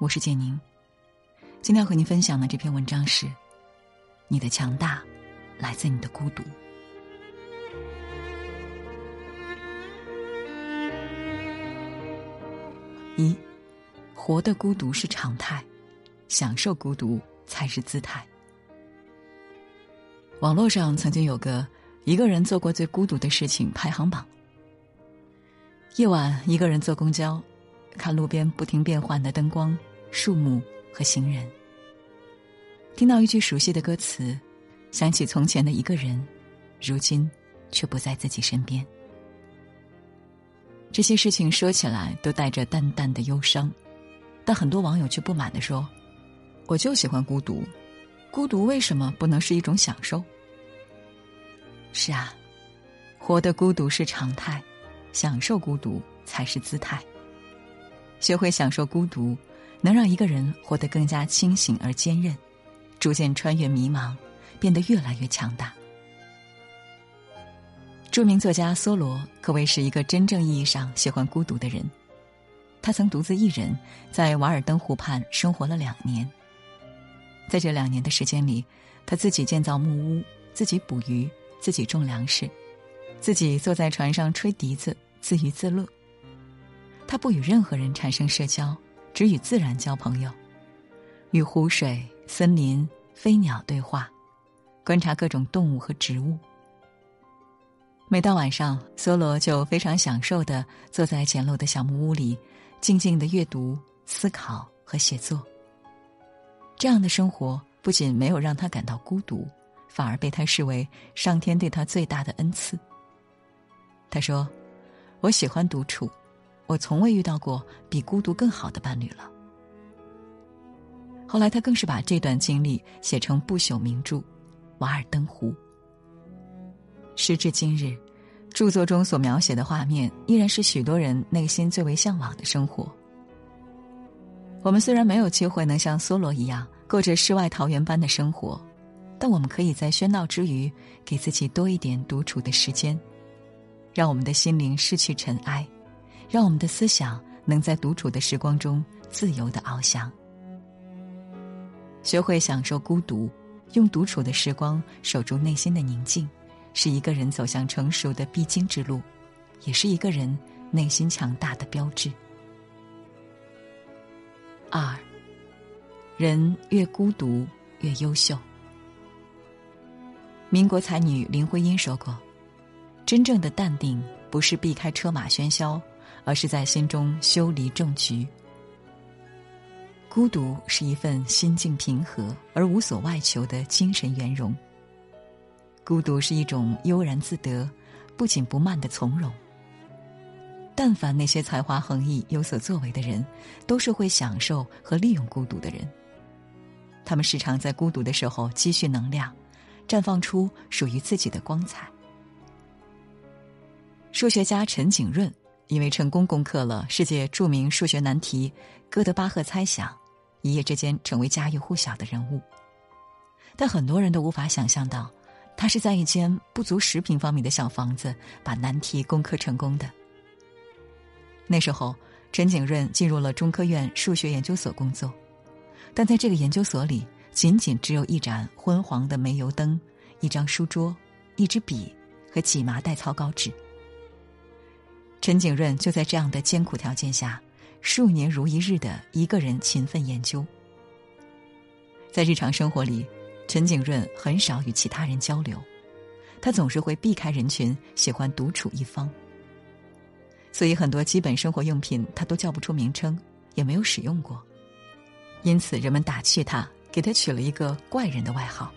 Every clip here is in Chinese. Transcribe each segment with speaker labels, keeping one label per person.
Speaker 1: 我是建宁。今天要和您分享的这篇文章是：你的强大来自你的孤独。一，活的孤独是常态，享受孤独才是姿态。网络上曾经有个一个人做过最孤独的事情排行榜。夜晚，一个人坐公交，看路边不停变换的灯光、树木和行人，听到一句熟悉的歌词，想起从前的一个人，如今却不在自己身边。这些事情说起来都带着淡淡的忧伤，但很多网友却不满地说：“我就喜欢孤独，孤独为什么不能是一种享受？”是啊，活的孤独是常态，享受孤独才是姿态。学会享受孤独，能让一个人活得更加清醒而坚韧，逐渐穿越迷茫，变得越来越强大。著名作家梭罗可谓是一个真正意义上喜欢孤独的人。他曾独自一人在瓦尔登湖畔生活了两年。在这两年的时间里，他自己建造木屋，自己捕鱼，自己种粮食，自己坐在船上吹笛子，自娱自乐。他不与任何人产生社交，只与自然交朋友，与湖水、森林、飞鸟对话，观察各种动物和植物。每到晚上，梭罗就非常享受的坐在简陋的小木屋里，静静的阅读、思考和写作。这样的生活不仅没有让他感到孤独，反而被他视为上天对他最大的恩赐。他说：“我喜欢独处，我从未遇到过比孤独更好的伴侣了。”后来，他更是把这段经历写成不朽名著《瓦尔登湖》。时至今日，著作中所描写的画面依然是许多人内心最为向往的生活。我们虽然没有机会能像梭罗一样过着世外桃源般的生活，但我们可以在喧闹之余，给自己多一点独处的时间，让我们的心灵失去尘埃，让我们的思想能在独处的时光中自由的翱翔。学会享受孤独，用独处的时光守住内心的宁静。是一个人走向成熟的必经之路，也是一个人内心强大的标志。二，人越孤独越优秀。民国才女林徽因说过：“真正的淡定，不是避开车马喧嚣，而是在心中修篱种菊。孤独是一份心境平和而无所外求的精神圆融。”孤独是一种悠然自得、不紧不慢的从容。但凡那些才华横溢、有所作为的人，都是会享受和利用孤独的人。他们时常在孤独的时候积蓄能量，绽放出属于自己的光彩。数学家陈景润因为成功攻克了世界著名数学难题哥德巴赫猜想，一夜之间成为家喻户晓的人物。但很多人都无法想象到。他是在一间不足十平方米的小房子把难题攻克成功的。那时候，陈景润进入了中科院数学研究所工作，但在这个研究所里，仅仅只有一盏昏黄的煤油灯、一张书桌、一支笔和几麻袋草稿纸。陈景润就在这样的艰苦条件下，数年如一日的一个人勤奋研究。在日常生活里。陈景润很少与其他人交流，他总是会避开人群，喜欢独处一方。所以很多基本生活用品他都叫不出名称，也没有使用过，因此人们打趣他，给他取了一个“怪人”的外号。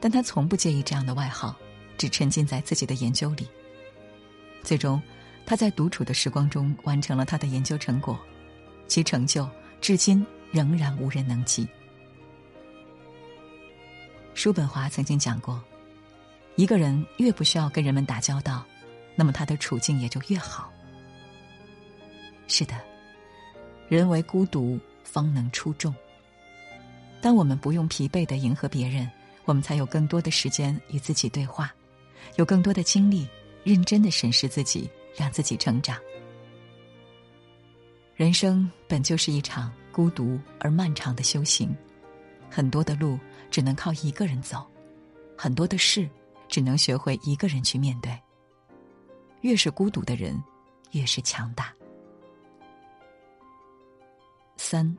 Speaker 1: 但他从不介意这样的外号，只沉浸在自己的研究里。最终，他在独处的时光中完成了他的研究成果，其成就至今仍然无人能及。叔本华曾经讲过：“一个人越不需要跟人们打交道，那么他的处境也就越好。”是的，人为孤独方能出众。当我们不用疲惫的迎合别人，我们才有更多的时间与自己对话，有更多的精力认真的审视自己，让自己成长。人生本就是一场孤独而漫长的修行，很多的路只能靠一个人走，很多的事只能学会一个人去面对。越是孤独的人，越是强大。三，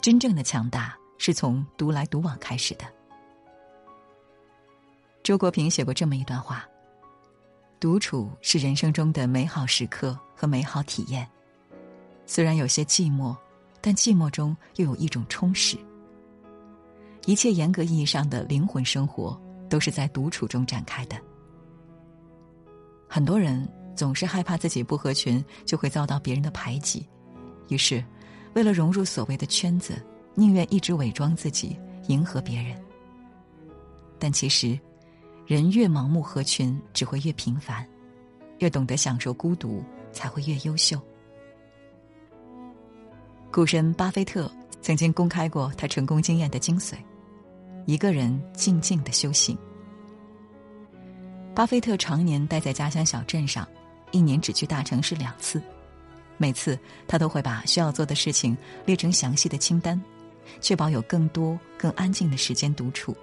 Speaker 1: 真正的强大是从独来独往开始的。周国平写过这么一段话：独处是人生中的美好时刻和美好体验。虽然有些寂寞，但寂寞中又有一种充实。一切严格意义上的灵魂生活，都是在独处中展开的。很多人总是害怕自己不合群就会遭到别人的排挤，于是，为了融入所谓的圈子，宁愿一直伪装自己，迎合别人。但其实，人越盲目合群，只会越平凡；越懂得享受孤独，才会越优秀。股神巴菲特曾经公开过他成功经验的精髓：一个人静静的修行。巴菲特常年待在家乡小镇上，一年只去大城市两次，每次他都会把需要做的事情列成详细的清单，确保有更多更安静的时间独处。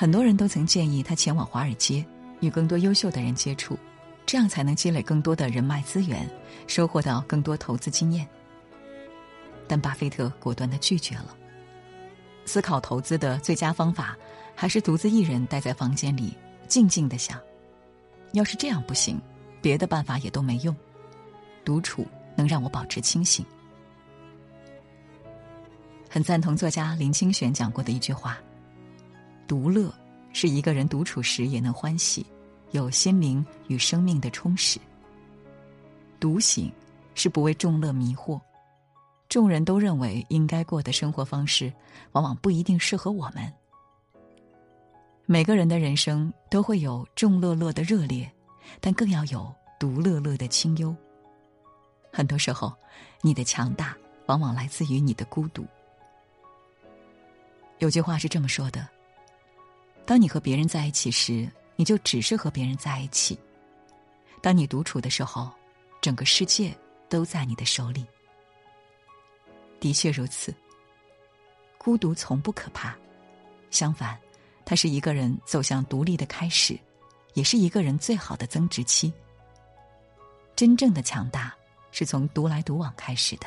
Speaker 1: 很多人都曾建议他前往华尔街，与更多优秀的人接触，这样才能积累更多的人脉资源，收获到更多投资经验。但巴菲特果断的拒绝了。思考投资的最佳方法，还是独自一人待在房间里，静静的想。要是这样不行，别的办法也都没用。独处能让我保持清醒。很赞同作家林清玄讲过的一句话：“独乐是一个人独处时也能欢喜，有心灵与生命的充实。独醒是不为众乐迷惑。”众人都认为应该过的生活方式，往往不一定适合我们。每个人的人生都会有众乐乐的热烈，但更要有独乐乐的清幽。很多时候，你的强大往往来自于你的孤独。有句话是这么说的：当你和别人在一起时，你就只是和别人在一起；当你独处的时候，整个世界都在你的手里。的确如此。孤独从不可怕，相反，它是一个人走向独立的开始，也是一个人最好的增值期。真正的强大是从独来独往开始的。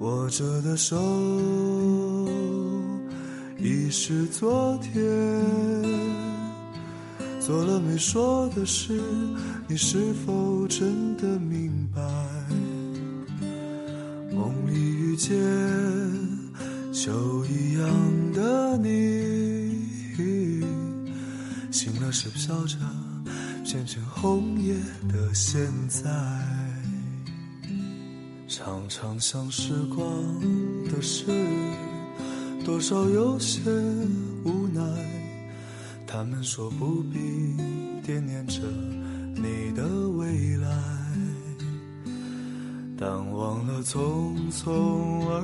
Speaker 2: 握着的手已是昨天，做了没说的事，你是否真的明白？梦里遇见秋一样的你，醒了时飘着片片红叶的现在，常常想时光的事，多少有些无奈。他们说不必惦念着你的未来。但忘了匆匆而